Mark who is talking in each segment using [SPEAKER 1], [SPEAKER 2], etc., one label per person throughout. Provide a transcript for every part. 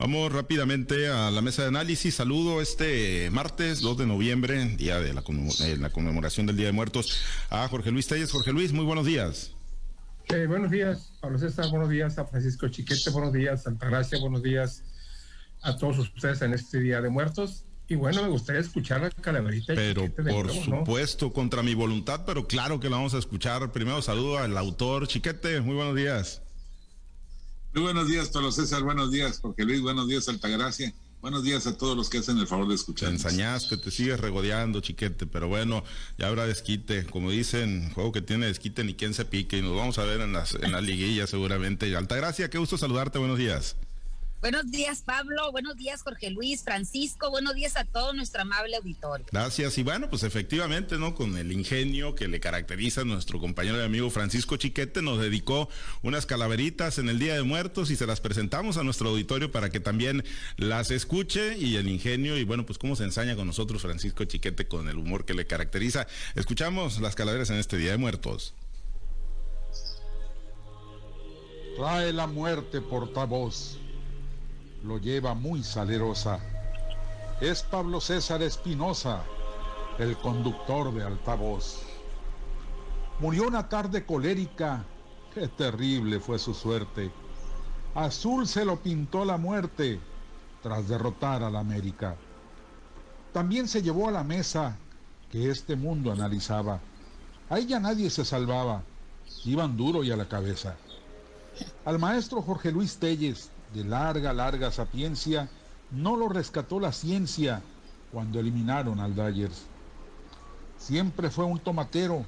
[SPEAKER 1] Vamos rápidamente a la mesa de análisis. Saludo este martes 2 de noviembre, día de la, eh, la conmemoración del Día de Muertos, a Jorge Luis Telles. Jorge Luis, muy buenos días.
[SPEAKER 2] Eh, buenos días, Pablo César, buenos días a Francisco Chiquete, buenos días, Altagracia, buenos días a todos ustedes en este Día de Muertos. Y bueno, me gustaría escuchar la calaverita.
[SPEAKER 1] Pero por supuesto, contra mi voluntad, pero claro que la vamos a escuchar. Primero saludo al autor Chiquete, muy buenos días.
[SPEAKER 3] Muy buenos días, Pablo César. Buenos días, Jorge Luis. Buenos días, Altagracia. Buenos días a todos los que hacen el favor de escuchar.
[SPEAKER 1] Te ensañaste, te sigues regodeando, chiquete, pero bueno, ya habrá desquite. Como dicen, juego que tiene desquite ni quien se pique. Y nos vamos a ver en las, en la liguilla seguramente. Altagracia, qué gusto saludarte. Buenos días.
[SPEAKER 4] Buenos días, Pablo. Buenos días, Jorge Luis, Francisco. Buenos días a todo nuestro amable auditorio.
[SPEAKER 1] Gracias. Y bueno, pues efectivamente, ¿no? Con el ingenio que le caracteriza a nuestro compañero y amigo Francisco Chiquete, nos dedicó unas calaveritas en el Día de Muertos y se las presentamos a nuestro auditorio para que también las escuche y el ingenio y bueno, pues cómo se ensaña con nosotros Francisco Chiquete con el humor que le caracteriza. Escuchamos las calaveras en este Día de Muertos.
[SPEAKER 5] Trae la muerte portavoz lo lleva muy salerosa. Es Pablo César Espinosa, el conductor de altavoz. Murió una tarde colérica, qué terrible fue su suerte. Azul se lo pintó la muerte tras derrotar a la América. También se llevó a la mesa que este mundo analizaba. Ahí ya nadie se salvaba, iban duro y a la cabeza. Al maestro Jorge Luis Telles, de larga, larga sapiencia, no lo rescató la ciencia cuando eliminaron al Dyers. Siempre fue un tomatero,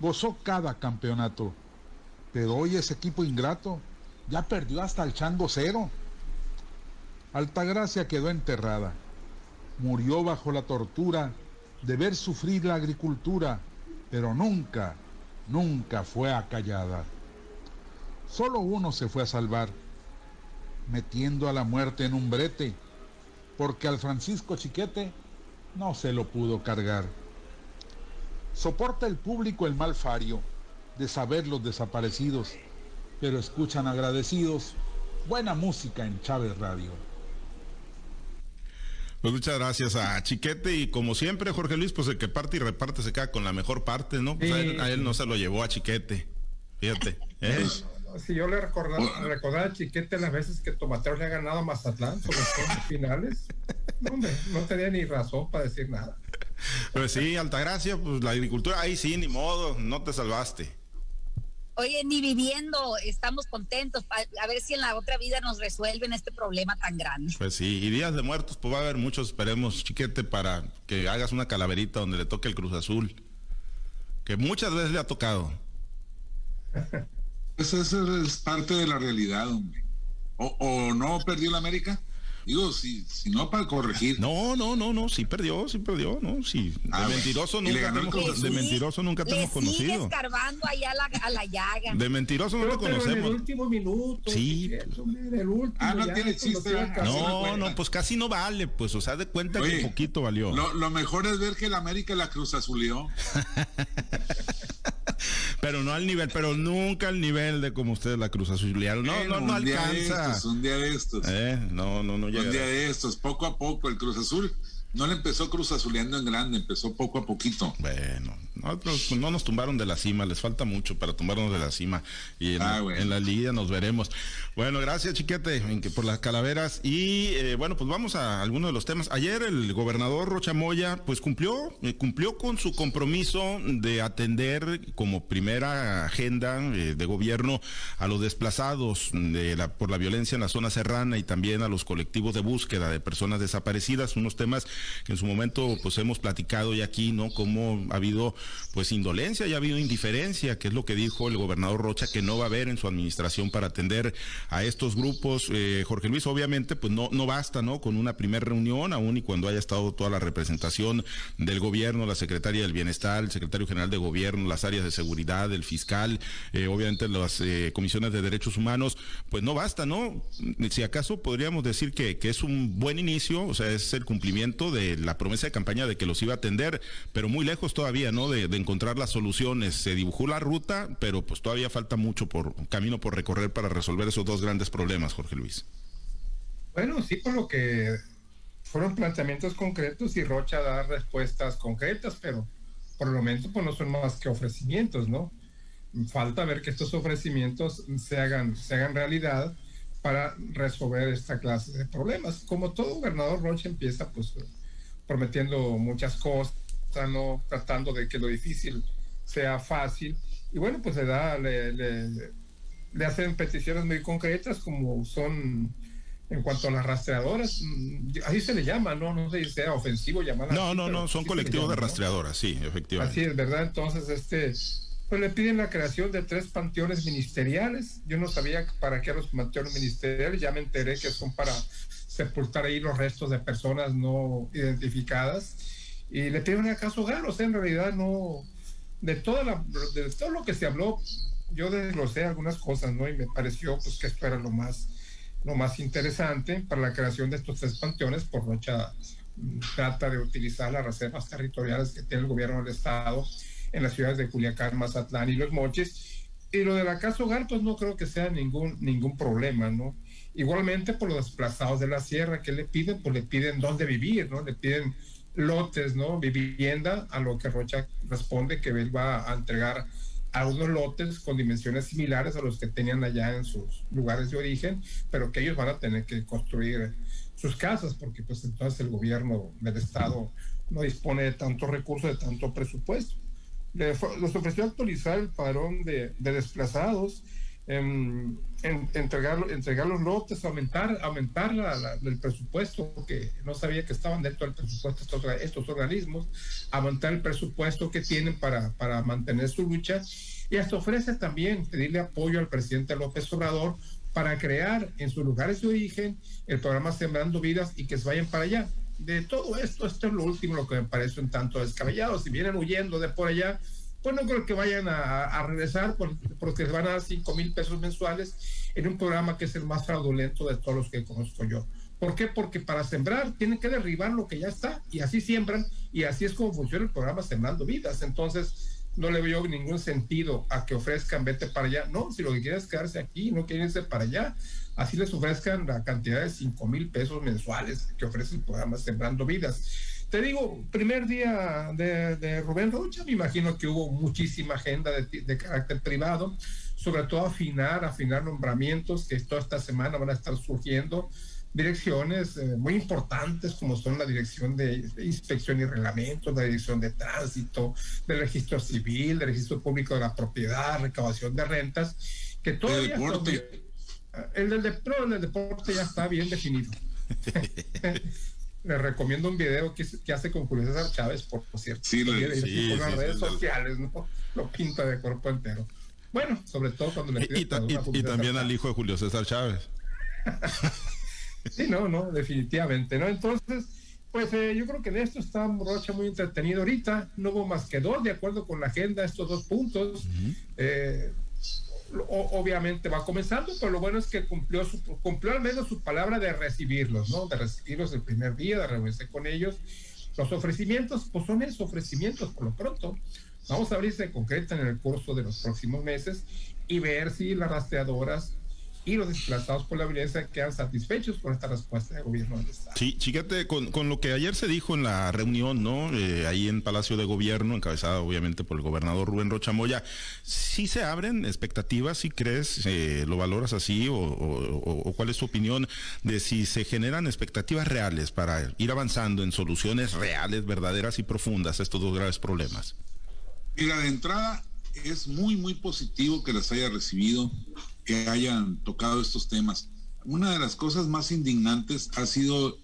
[SPEAKER 5] gozó cada campeonato, pero hoy ese equipo ingrato ya perdió hasta el chango cero. Altagracia quedó enterrada, murió bajo la tortura de ver sufrir la agricultura, pero nunca, nunca fue acallada. Solo uno se fue a salvar, metiendo a la muerte en un brete, porque al Francisco Chiquete no se lo pudo cargar. Soporta el público el mal fario de saber los desaparecidos, pero escuchan agradecidos buena música en Chávez Radio.
[SPEAKER 1] Pues muchas gracias a Chiquete y como siempre Jorge Luis, pues el que parte y reparte se queda con la mejor parte, ¿no? Pues a, él, no se lo llevó a Chiquete, fíjate. ¿eh?
[SPEAKER 2] Si yo le recordaba, recordaba a Chiquete las veces que Tomatero le ha ganado a Mazatlán sobre los finales, no, no tenía ni razón para decir nada.
[SPEAKER 1] Pues sí, Altagracia, pues la agricultura, ahí sí, ni modo, no te salvaste.
[SPEAKER 4] Oye, ni viviendo, estamos contentos. A, ver si en la otra vida nos resuelven este problema tan grande.
[SPEAKER 1] Pues sí, y días de muertos, pues va a haber muchos, esperemos, chiquete, para que hagas una calaverita donde le toque el Cruz Azul. Que muchas veces le ha tocado.
[SPEAKER 3] Esa, es parte de la realidad, hombre. O, no perdió la América. Digo, si, si no para corregir.
[SPEAKER 1] No, no, no, no, sí perdió, sí perdió, no, sí. De ah, mentiroso nunca te hemos, de mentiroso nunca te hemos conocido.
[SPEAKER 4] escarbando ahí a la, a la llaga.
[SPEAKER 1] De mentiroso no lo conocemos. En
[SPEAKER 2] el último minuto.
[SPEAKER 1] Sí.
[SPEAKER 2] último,
[SPEAKER 3] ah, no tiene chiste.
[SPEAKER 1] No, no, pues casi no vale, pues, o sea, de cuenta que poquito valió.
[SPEAKER 3] Lo, lo mejor es ver que la América la Cruz Azulió.
[SPEAKER 1] pero no al nivel, pero nunca al nivel de como ustedes la Cruz Azuliaron. No, no, no alcanza.
[SPEAKER 3] un día de estos.
[SPEAKER 1] Eh, no, no, no llega.
[SPEAKER 3] Un día de estos, poco a poco el Cruz Azul no le empezó Cruz Azuleando en grande, empezó poco a poquito.
[SPEAKER 1] Bueno, nosotros no nos tumbaron de la cima, les falta mucho para tumbarnos de la cima. Y en, ah, la liga nos veremos. Bueno, gracias, chiquete, por las calaveras. Y eh, bueno, pues vamos a algunos de los temas. Ayer el gobernador Rocha Moya, pues cumplió, eh, cumplió con su compromiso de atender como primera agenda eh, de gobierno a los desplazados de la, por la violencia en la zona serrana y también a los colectivos de búsqueda de personas desaparecidas, unos temas que en su momento pues hemos platicado ya aquí, ¿no? Cómo ha habido pues indolencia y ha habido indiferencia, que es lo que dijo el gobernador Rocha que no va a haber en su administración para atender a estos grupos. Eh, Jorge Luis, obviamente, pues no, no basta, ¿no? Con una primera reunión, aún y cuando haya estado toda la representación del gobierno, la secretaria del Bienestar, el secretario general de gobierno, las áreas de seguridad, el fiscal, eh, obviamente las eh, comisiones de derechos humanos, pues no basta, ¿no? Si acaso podríamos decir que, que es un buen inicio, o sea, es el cumplimiento de la promesa de campaña de que los iba a atender, pero muy lejos todavía, ¿no? De, encontrar las soluciones. Se dibujó la ruta, pero pues todavía falta mucho por camino por recorrer para resolver esos dos grandes problemas, Jorge Luis.
[SPEAKER 2] Bueno, sí, por lo que fueron planteamientos concretos y Rocha da respuestas concretas, pero por el momento pues no son más que ofrecimientos, ¿no? Falta ver que estos ofrecimientos se hagan, se hagan realidad para resolver esta clase de problemas. Como todo gobernador Rocha empieza pues prometiendo muchas cosas, ¿no? tratando de que lo difícil sea fácil. Y bueno, pues le da, le, le hacen peticiones muy concretas como son en cuanto a las rastreadoras, mm, así se le llama, ¿no? No sé si sea ofensivo llamarlas.
[SPEAKER 1] No, no, no, son colectivos de rastreadoras, sí, efectivamente.
[SPEAKER 2] Así es, ¿verdad? Entonces, este, pues le piden la creación de tres panteones ministeriales. Yo no sabía para qué los panteones ministeriales, ya me enteré que son para sepultar ahí los restos de personas no identificadas. Y le piden acaso hogar, o sea, en realidad no, de, toda la, de todo lo que se habló, yo desglosé algunas cosas, ¿no? Y me pareció pues que esto era lo más lo más interesante para la creación de estos tres panteones, por Rocha mm, trata de utilizar las reservas territoriales que tiene el gobierno del estado en las ciudades de Culiacán, Mazatlán y Los Mochis. Y lo de la casa hogar, pues no creo que sea ningún, ningún problema, ¿no? Igualmente por los desplazados de la sierra, que le piden? Pues le piden dónde vivir, ¿no? Le piden lotes, ¿no? Vivienda, a lo que Rocha responde que él va a entregar a unos lotes con dimensiones similares a los que tenían allá en sus lugares de origen, pero que ellos van a tener que construir sus casas, porque pues entonces el gobierno del estado no dispone de tantos recursos, de tanto presupuesto. Les ofreció actualizar el padrón de, de desplazados en, entregar, entregar los lotes, aumentar, aumentar el presupuesto, que no sabía que estaban dentro del presupuesto estos, estos organismos, aumentar el presupuesto que tienen para, para mantener su lucha y hasta ofrece también pedirle apoyo al presidente López Obrador para crear en sus lugares de origen el programa Sembrando Vidas y que se vayan para allá. De todo esto, esto es lo último, lo que me parece un tanto descabellado. Si vienen huyendo de por allá, pues no creo que vayan a, regresar porque les van a dar 5 mil pesos mensuales en un programa que es el más fraudulento de todos los que conozco yo. ¿Por qué? Porque para sembrar tienen que derribar lo que ya está y así siembran y así es como funciona el programa Sembrando Vidas. Entonces, no le veo ningún sentido a que ofrezcan vete para allá. No, si lo que quieren es quedarse aquí, no quieren irse para allá, así les ofrezcan la cantidad de 5 mil pesos mensuales que ofrece el programa Sembrando Vidas te digo, primer día de, Rubén Rocha, me imagino que hubo muchísima agenda de, carácter privado, sobre todo afinar, afinar nombramientos que toda esta semana van a estar surgiendo, direcciones eh, muy importantes como son la dirección de, inspección y reglamentos, la dirección de tránsito, del registro civil, del registro público de la propiedad, recabación de rentas, que todavía... El, deporte. el del, el del deporte ya está bien definido. le recomiendo un video que, que hace con Julio César Chávez, por, cierto.
[SPEAKER 3] Sí,
[SPEAKER 2] sí, las redes sociales, ¿no? Lo pinta de cuerpo entero. Bueno, sobre todo cuando le
[SPEAKER 1] Y, y, también al hijo de Julio César Chávez.
[SPEAKER 2] sí, no, no, definitivamente, ¿no? Entonces, pues eh, yo creo que de esto está Rocha muy entretenido ahorita. No hubo más que dos, de acuerdo con la agenda, estos dos puntos. eh, obviamente va comenzando, pero lo bueno es que cumplió, cumplió al menos su palabra de recibirlos, ¿no? De recibirlos el primer día, de reunirse con ellos. Los ofrecimientos, pues son esos ofrecimientos por lo pronto. Vamos a abrirse concreta en el curso de los próximos meses y ver si las rastreadoras y los desplazados por la violencia quedan satisfechos con esta respuesta del gobierno del Estado.
[SPEAKER 1] Sí, chiquete, con, con lo que ayer se dijo en la reunión, ¿no? Eh, ahí en Palacio de Gobierno, encabezada obviamente por el gobernador Rubén Rochamoya, ¿sí se abren expectativas, si crees, eh, lo valoras así, o, cuál es tu opinión de si se generan expectativas reales para ir avanzando en soluciones reales, verdaderas y profundas a estos dos graves problemas?
[SPEAKER 3] Mira, de entrada es muy, muy positivo que las haya recibido hayan tocado estos temas. Una de las cosas más indignantes ha sido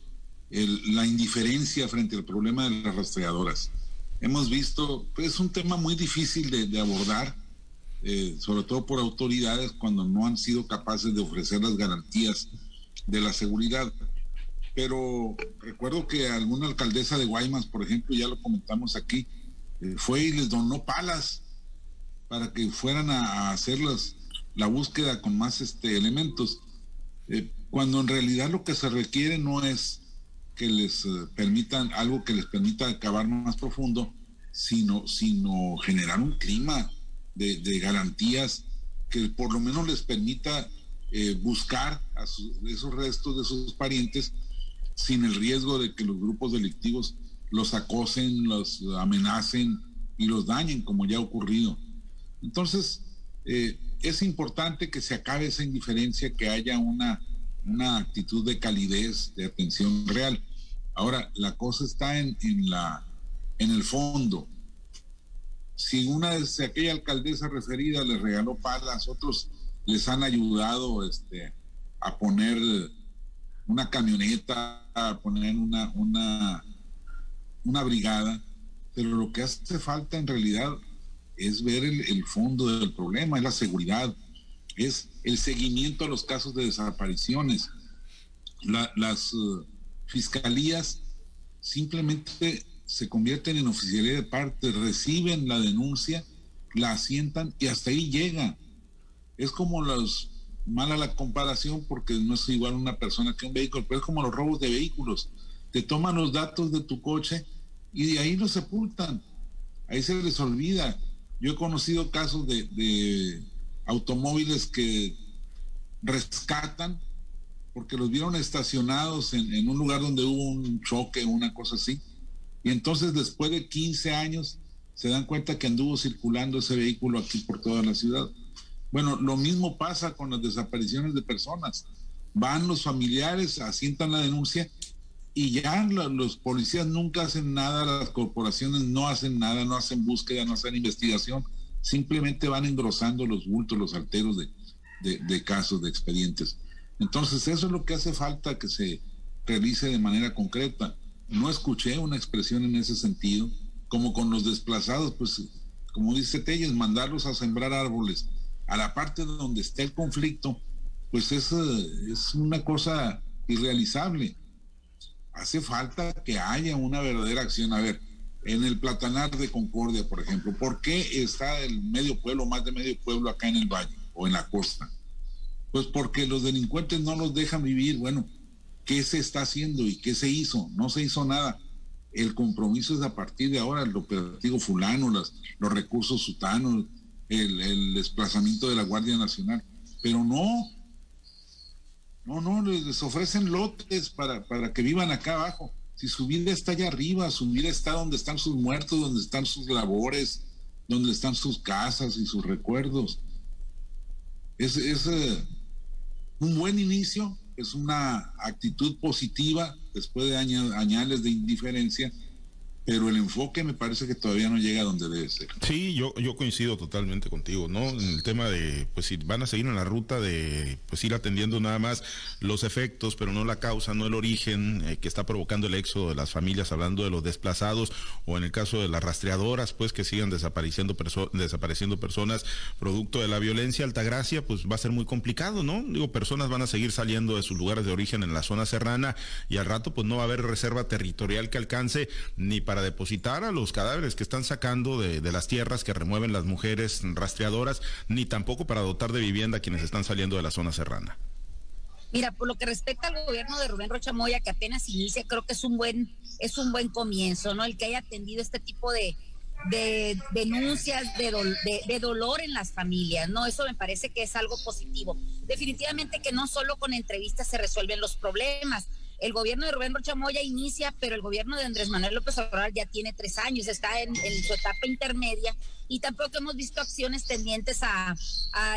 [SPEAKER 3] la indiferencia frente al problema de las rastreadoras. Hemos visto, pues, es un tema muy difícil de, abordar, eh, sobre todo por autoridades cuando no han sido capaces de ofrecer las garantías de la seguridad. Pero recuerdo que alguna alcaldesa de Guaymas, por ejemplo, ya lo comentamos aquí, eh, fue y les donó palas para que fueran a, a hacer las, la búsqueda con más este, elementos, eh, cuando en realidad lo que se requiere no es que les eh, permitan algo que les permita acabar más profundo, sino, sino generar un clima de, garantías que por lo menos les permita eh, buscar a esos restos de sus parientes sin el riesgo de que los grupos delictivos los acosen, los amenacen y los dañen, como ya ha ocurrido. Entonces, eh, es importante que se acabe esa indiferencia, que haya una, una actitud de calidez, de atención real. Ahora, la cosa está en, en, la, en el fondo. Si una de aquella alcaldesa referida le regaló palas, otros les han ayudado este, a poner una camioneta, a poner una, una, una brigada, pero lo que hace falta en realidad es ver el, fondo del problema, es la seguridad, es el seguimiento a los casos de desapariciones. las uh, fiscalías simplemente se convierten en oficialía de parte, reciben la denuncia, la asientan y hasta ahí llega. Es como los, mala la comparación porque no es igual una persona que un vehículo, pero es como los robos de vehículos. Te toman los datos de tu coche y de ahí los sepultan. Ahí se les olvida. Yo he conocido casos de, automóviles que rescatan porque los vieron estacionados en, en, un lugar donde hubo un choque, una cosa así. Y entonces después de 15 años se dan cuenta que anduvo circulando ese vehículo aquí por toda la ciudad. Bueno, lo mismo pasa con las desapariciones de personas. Van los familiares, asientan la denuncia y ya los policías nunca hacen nada, las corporaciones no hacen nada, no hacen búsqueda, no hacen investigación, simplemente van engrosando los bultos, los alteros de, casos, de expedientes. Entonces, eso es lo que hace falta que se realice de manera concreta. No escuché una expresión en ese sentido, como con los desplazados, pues, como dice Telles, mandarlos a sembrar árboles a la parte donde está el conflicto, pues es, es una cosa irrealizable hace falta que haya una verdadera acción. A ver, en el Platanar de Concordia, por ejemplo, ¿por qué está el medio pueblo, más de medio pueblo acá en el valle o en la costa? Pues porque los delincuentes no los dejan vivir. Bueno, ¿qué se está haciendo y qué se hizo? No se hizo nada. El compromiso es a partir de ahora, el operativo fulano, los recursos sutanos, el, el desplazamiento de la Guardia Nacional. Pero no, no, no, les ofrecen lotes para, para que vivan acá abajo. Si su vida está allá arriba, su vida está donde están sus muertos, donde están sus labores, donde están sus casas y sus recuerdos. Es, es eh, un buen inicio, es una actitud positiva después de años, añales de indiferencia pero el enfoque me parece que todavía no llega a donde debe ser.
[SPEAKER 1] Sí, yo, yo coincido totalmente contigo, ¿no? En el tema de, pues si van a seguir en la ruta de, pues ir atendiendo nada más los efectos, pero no la causa, no el origen eh, que está provocando el éxodo de las familias, hablando de los desplazados, o en el caso de las rastreadoras, pues que sigan desapareciendo, desapareciendo personas producto de la violencia, Altagracia, pues va a ser muy complicado, ¿no? Digo, personas van a seguir saliendo de sus lugares de origen en la zona serrana y al rato pues no va a haber reserva territorial que alcance ni para para depositar a los cadáveres que están sacando de, las tierras que remueven las mujeres rastreadoras, ni tampoco para dotar de vivienda a quienes están saliendo de la zona serrana.
[SPEAKER 4] Mira, por lo que respecta al gobierno de Rubén Rocha Moya, que apenas inicia, creo que es un buen, es un buen comienzo, ¿no? El que haya atendido este tipo de, de denuncias de, de, dolor en las familias, ¿no? Eso me parece que es algo positivo. Definitivamente que no solo con entrevistas se resuelven los problemas, el gobierno de Rubén Rocha Moya inicia, pero el gobierno de Andrés Manuel López Obrador ya tiene tres años, está en, su etapa intermedia y tampoco hemos visto acciones tendientes a,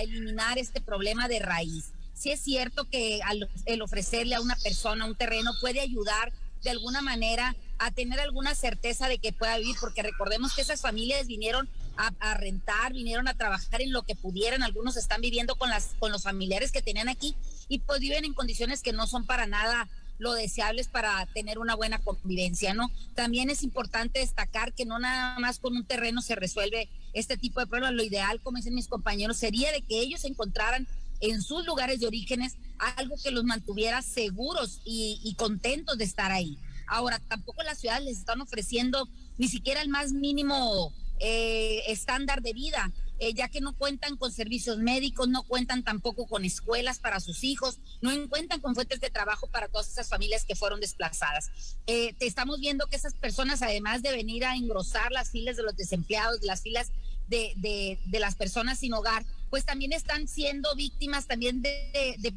[SPEAKER 4] eliminar este problema de raíz. Sí es cierto que el ofrecerle a una persona un terreno puede ayudar de alguna manera a tener alguna certeza de que pueda vivir, porque recordemos que esas familias vinieron a, rentar, vinieron a trabajar en lo que pudieran, algunos están viviendo con con los familiares que tenían aquí y pues viven en condiciones que no son para nada lo deseable es para tener una buena convivencia, ¿no? También es importante destacar que no nada más con un terreno se resuelve este tipo de problemas. Lo ideal, como dicen mis compañeros, sería de que ellos encontraran en sus lugares de orígenes algo que los mantuviera seguros y, contentos de estar ahí. Ahora, tampoco las ciudades les están ofreciendo ni siquiera el más mínimo eh, estándar de vida. Eh, ya que no cuentan con servicios médicos, no cuentan tampoco con escuelas para sus hijos, no cuentan con fuentes de trabajo para todas esas familias que fueron desplazadas. Eh, te estamos viendo que esas personas, además de venir a engrosar las filas de los desempleados, las filas de, de, las personas sin hogar, pues también están siendo víctimas también de, de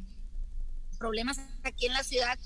[SPEAKER 4] problemas aquí en la ciudad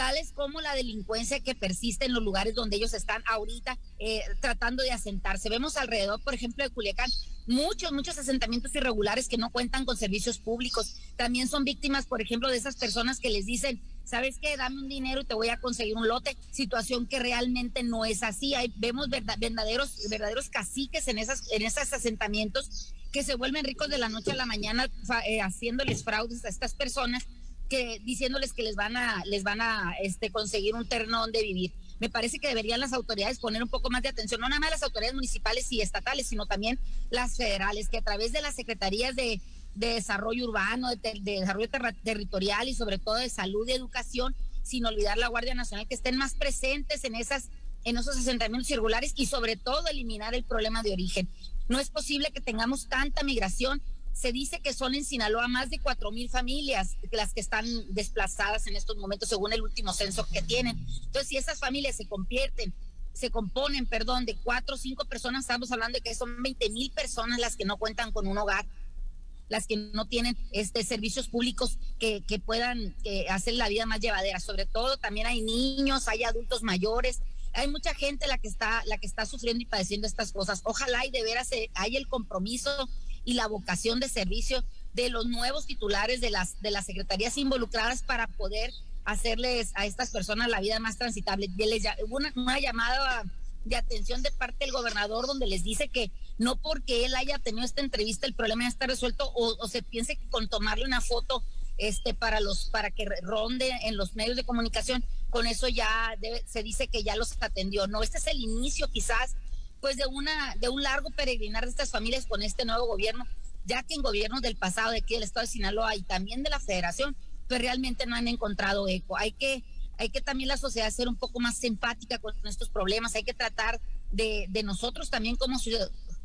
[SPEAKER 4] tales como la delincuencia que persiste en los lugares donde ellos están ahorita eh, tratando de asentarse. Vemos alrededor, por ejemplo, de Culiacán, muchos, muchos asentamientos irregulares que no cuentan con servicios públicos. También son víctimas, por ejemplo, de esas personas que les dicen, ¿sabes qué? Dame un dinero y te voy a conseguir un lote. Situación que realmente no es así. Hay, vemos verdaderos, verdaderos caciques en, esas, en esos asentamientos que se vuelven ricos de la noche a la mañana eh, haciéndoles fraudes a estas personas que diciéndoles que les van a les van a este conseguir un terreno donde vivir. Me parece que deberían las autoridades poner un poco más de atención, no nada más las autoridades municipales y estatales, sino también las federales, que a través de las secretarías de, desarrollo urbano, de, desarrollo territorial y sobre todo de salud y educación, sin olvidar la Guardia Nacional, que estén más presentes en esas en esos asentamientos circulares y sobre todo eliminar el problema de origen. No es posible que tengamos tanta migración se dice que son en Sinaloa más de cuatro mil familias las que están desplazadas en estos momentos, según el último censo que tienen. Entonces, si esas familias se convierten, se componen, perdón, de cuatro o cinco personas, estamos hablando de que son 20 mil personas las que no cuentan con un hogar, las que no tienen este servicios públicos que, que puedan hacer la vida más llevadera. Sobre todo, también hay niños, hay adultos mayores, hay mucha gente la que está, la que está sufriendo y padeciendo estas cosas. Ojalá y de veras hay el compromiso y la vocación de servicio de los nuevos titulares de las, de las secretarías involucradas para poder hacerles a estas personas la vida más transitable. Hubo una, una llamada de atención de parte del gobernador donde les dice que no porque él haya tenido esta entrevista el problema ya está resuelto o, se piense que con tomarle una foto este para los para que ronde en los medios de comunicación con eso ya se dice que ya los atendió no este es el inicio quizás pues de una de un largo peregrinar de estas familias con este nuevo gobierno, ya que en gobiernos del pasado de aquí del estado de Sinaloa y también de la Federación, pues realmente no han encontrado eco. Hay que hay que también la sociedad ser un poco más empática con estos problemas, hay que tratar de, de nosotros también como,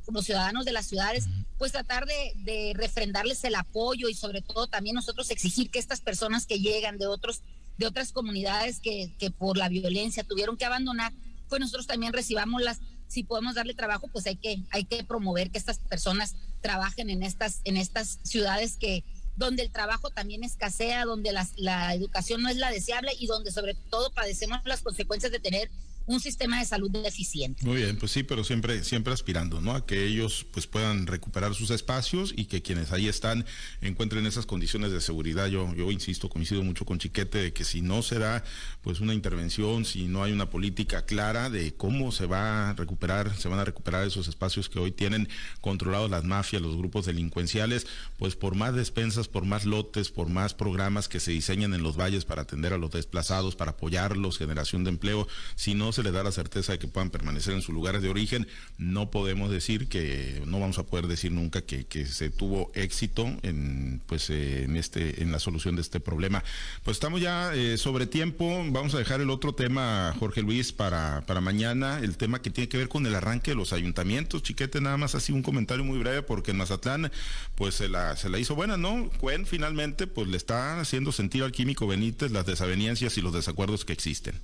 [SPEAKER 4] como ciudadanos de las ciudades, pues tratar de, de refrendarles el apoyo y sobre todo también nosotros exigir que estas personas que llegan de otros de otras comunidades que, que por la violencia tuvieron que abandonar, pues nosotros también recibamos las si podemos darle trabajo, pues hay que, hay que promover que estas personas trabajen en estas, en estas ciudades que, donde el trabajo también escasea, donde la educación no es la deseable y donde sobre todo padecemos las consecuencias de tener un sistema de salud deficiente.
[SPEAKER 1] Muy bien, pues sí, pero siempre, siempre aspirando, ¿no? A que ellos pues puedan recuperar sus espacios y que quienes ahí están encuentren esas condiciones de seguridad. Yo, yo insisto, coincido mucho con Chiquete de que si no se da pues una intervención, si no hay una política clara de cómo se va a recuperar, se van a recuperar esos espacios que hoy tienen controlados las mafias, los grupos delincuenciales, pues por más despensas, por más lotes, por más programas que se diseñan en los valles para atender a los desplazados, para apoyarlos, generación de empleo, si no se le da la certeza de que puedan permanecer en sus lugares de origen, no podemos decir que, no vamos a poder decir nunca que, se tuvo éxito en, pues, en, este, en la solución de este problema. Pues estamos ya eh, sobre tiempo, vamos a dejar el otro tema, Jorge Luis, para, para mañana, el tema que tiene que ver con el arranque de los ayuntamientos. Chiquete, nada más así un comentario muy breve, porque en Mazatlán, pues se la, se la hizo buena, ¿no? Cuen finalmente, pues le está haciendo sentir al químico Benítez las desavenencias y los desacuerdos que existen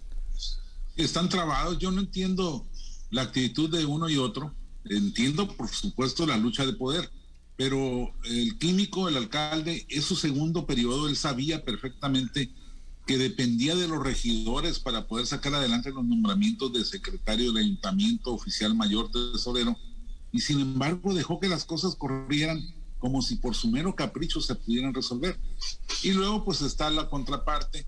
[SPEAKER 3] están trabados. Yo no entiendo la actitud de uno y otro. Entiendo, por supuesto, la lucha de poder, pero el químico, el alcalde, es su segundo periodo. Él sabía perfectamente que dependía de los regidores para poder sacar adelante los nombramientos de secretario del ayuntamiento, oficial mayor, tesorero, y sin embargo dejó que las cosas corrieran como si por su mero capricho se pudieran resolver. Y luego pues está la contraparte,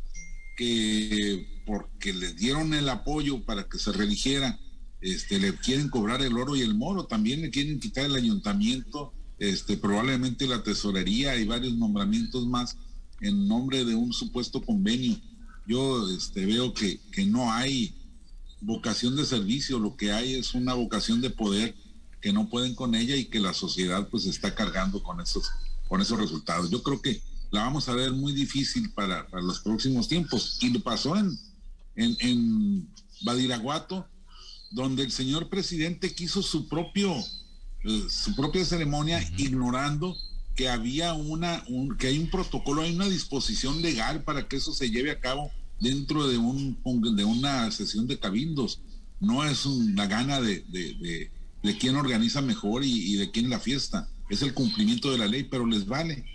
[SPEAKER 3] que porque le dieron el apoyo para que se religiera, este, le quieren cobrar el oro y el moro, también le quieren quitar el ayuntamiento, este, probablemente la tesorería y varios nombramientos más en nombre de un supuesto convenio. Yo este, veo que, que no hay vocación de servicio, lo que hay es una vocación de poder que no pueden con ella y que la sociedad pues está cargando con esos, con esos resultados. Yo creo que la vamos a ver muy difícil para, los próximos tiempos. Y lo pasó en, en, Badiraguato, donde el señor presidente quiso su propio eh, su propia ceremonia ignorando que había una que hay un protocolo, hay una disposición legal para que eso se lleve a cabo dentro de un de una sesión de cabildos. No es una gana de, de, de, quién organiza mejor y, y de quién la fiesta es el cumplimiento de la ley, pero les vale.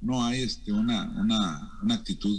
[SPEAKER 3] No hay este, una, una, una actitud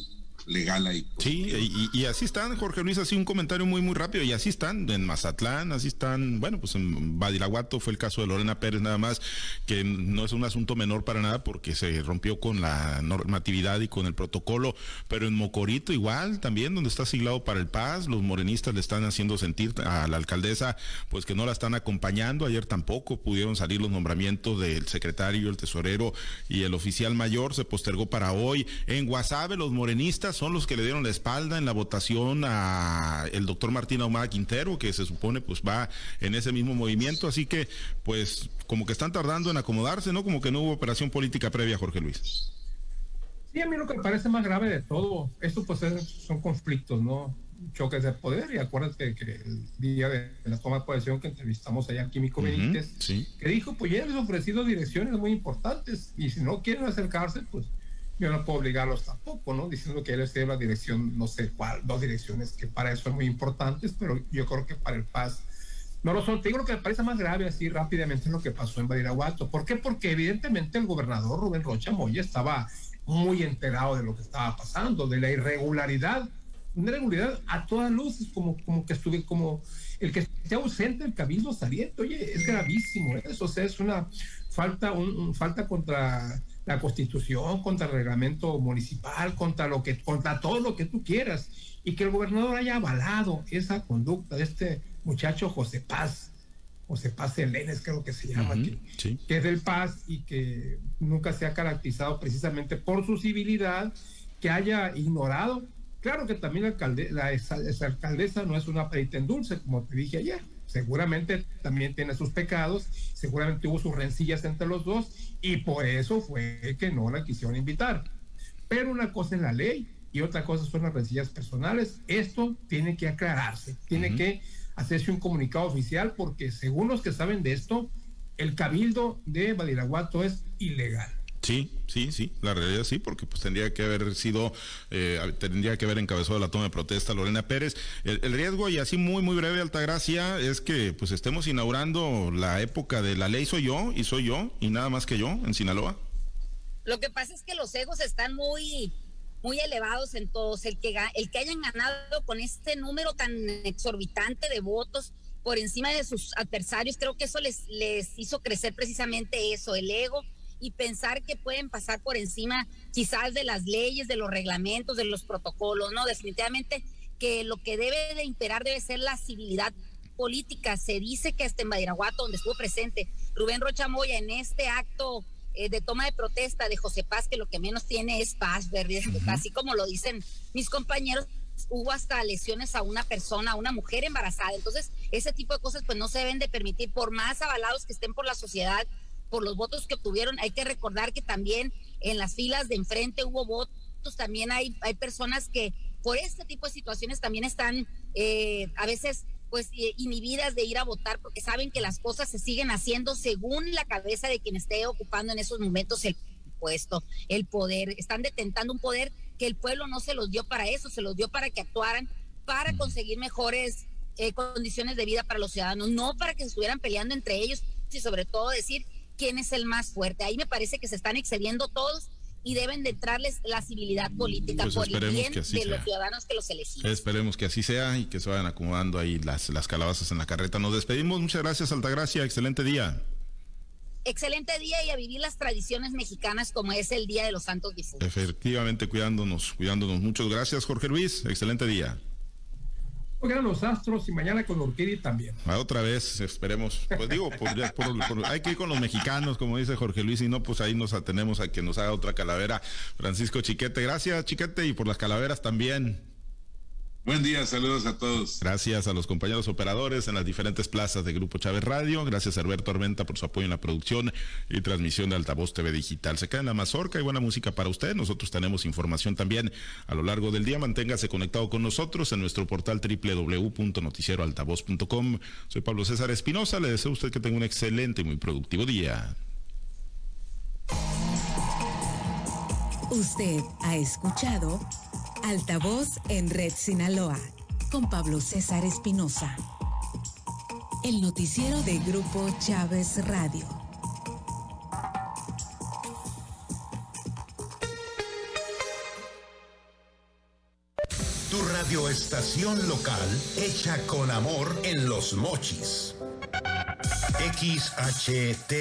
[SPEAKER 3] legal ahí.
[SPEAKER 1] Sí, y, así están, Jorge Luis, así un comentario muy, muy rápido, y así están en Mazatlán, así están, bueno, pues en Badiraguato fue el caso de Lorena Pérez nada más, que no es un asunto menor para nada porque se rompió con la normatividad y con el protocolo, pero en Mocorito igual, también, donde está siglado para el Paz, los morenistas le están haciendo sentir a la alcaldesa, pues que no la están acompañando, ayer tampoco pudieron salir los nombramientos del secretario, el tesorero y el oficial mayor, se postergó para hoy. En Guasave, los morenistas son los que le dieron la espalda en la votación a el doctor Martín Ahumada Quintero, que se supone pues va en ese mismo movimiento, así que pues como que están tardando en acomodarse, ¿no? Como que no hubo operación política previa, Jorge Luis.
[SPEAKER 2] Sí, a mí lo que me parece más grave de todo, esto pues son conflictos, ¿no? choques de poder y acuérdate que el día de la toma de posesión que entrevistamos allá a Químico Benítez, que dijo, pues ya les he ofrecido direcciones muy importantes y si no quieren acercarse, pues yo no puedo obligarlos tampoco, ¿no? Diciendo que él esté en la dirección, no sé cuál, dos direcciones que para eso son muy importantes, pero yo creo que para el Paz no lo son. Te digo lo que me parece más grave así rápidamente es lo que pasó en Badiraguato. ¿Por qué? Porque evidentemente el gobernador Rubén Rocha Moya estaba muy enterado de lo que estaba pasando, de la irregularidad, una irregularidad a todas luces, como, como que estuve, como el que esté ausente el cabildo saliente, oye, es gravísimo eso, o sea, es una falta, un falta contra la constitución, contra el reglamento municipal, contra lo que, contra todo lo que tú quieras, y que el gobernador haya avalado esa conducta de este muchacho José Paz, José Paz Elenes creo que se llama, aquí, que es del Paz y que nunca se ha caracterizado precisamente por su civilidad, que haya ignorado. Claro que también la, alcalde, la esa, alcaldesa no es una perita en dulce, como te dije ayer, seguramente también tiene sus pecados, seguramente hubo sus rencillas entre los dos y por eso fue que no la quisieron invitar. Pero una cosa es la ley y otra cosa son las rencillas personales. Esto tiene que aclararse, tiene que hacerse un comunicado oficial porque según los que saben de esto, el cabildo de Badiraguato es ilegal.
[SPEAKER 1] Sí, sí, sí, la realidad sí, porque pues tendría que haber sido, eh, tendría que haber encabezado la toma de protesta Lorena Pérez. El, riesgo, y así muy, muy breve, Altagracia, es que pues estemos inaugurando la época de la ley soy yo y soy yo y nada más que yo en Sinaloa.
[SPEAKER 4] Lo que pasa es que los egos están muy, muy elevados en todos. El que, el que hayan ganado con este número tan exorbitante de votos por encima de sus adversarios, creo que eso les, les hizo crecer precisamente eso, el ego y pensar que pueden pasar por encima quizás de las leyes, de los reglamentos, de los protocolos, ¿no? Definitivamente que lo que debe de imperar debe ser la civilidad política. Se dice que hasta en Badiraguato, donde estuvo presente Rubén Rocha Moya en este acto eh, de toma de protesta de José Paz, que lo que menos tiene es paz, ¿verdad? Así como lo dicen mis compañeros, hubo hasta lesiones a una persona, a una mujer embarazada. Entonces, ese tipo de cosas pues no se deben de permitir, por más avalados que estén por la sociedad, por los votos que obtuvieron. Hay que recordar que también en las filas de enfrente hubo votos, también hay, hay personas que por este tipo de situaciones también están eh, a veces pues eh, inhibidas de ir a votar porque saben que las cosas se siguen haciendo según la cabeza de quien esté ocupando en esos momentos el puesto, el poder. Están detentando un poder que el pueblo no se los dio para eso, se los dio para que actuaran, para conseguir mejores eh, condiciones de vida para los ciudadanos, no para que se estuvieran peleando entre ellos y sobre todo decir quién es el más fuerte. Ahí me parece que se están excediendo todos y deben de entrarles la civilidad política pues por el bien de los ciudadanos que los elegimos.
[SPEAKER 1] Esperemos que así sea y que se vayan acomodando ahí las, las calabazas en la carreta. Nos despedimos. Muchas gracias, Altagracia. Excelente día.
[SPEAKER 4] Excelente día y a vivir las tradiciones mexicanas como es el Día de los Santos Difuntos.
[SPEAKER 1] Efectivamente, cuidándonos, cuidándonos. Muchas gracias, Jorge Luis. Excelente día.
[SPEAKER 2] Juegan los Astros y mañana con Urquidi también.
[SPEAKER 1] Ah, otra vez, esperemos. Pues digo, hay que ir con los mexicanos, como dice Jorge Luis, y no, pues ahí nos atenemos a que nos haga otra calavera. Francisco Chiquete, gracias Chiquete, y por las calaveras también.
[SPEAKER 3] Buen día, saludos a todos.
[SPEAKER 1] Gracias a los compañeros operadores en las diferentes plazas de Grupo Chávez Radio. Gracias a Alberto Armenta por su apoyo en la producción y transmisión de Altavoz TV Digital. Se queda en la mazorca y buena música para usted. Nosotros tenemos información también a lo largo del día. Manténgase conectado con nosotros en nuestro portal www.noticieroaltavoz.com. Soy Pablo César Espinosa. Le deseo a usted que tenga un excelente y muy productivo día.
[SPEAKER 6] Usted ha escuchado Altavoz en Red Sinaloa con Pablo César Espinosa. El noticiero de Grupo Chávez Radio.
[SPEAKER 7] Tu radioestación local, hecha con amor en los mochis. XHT.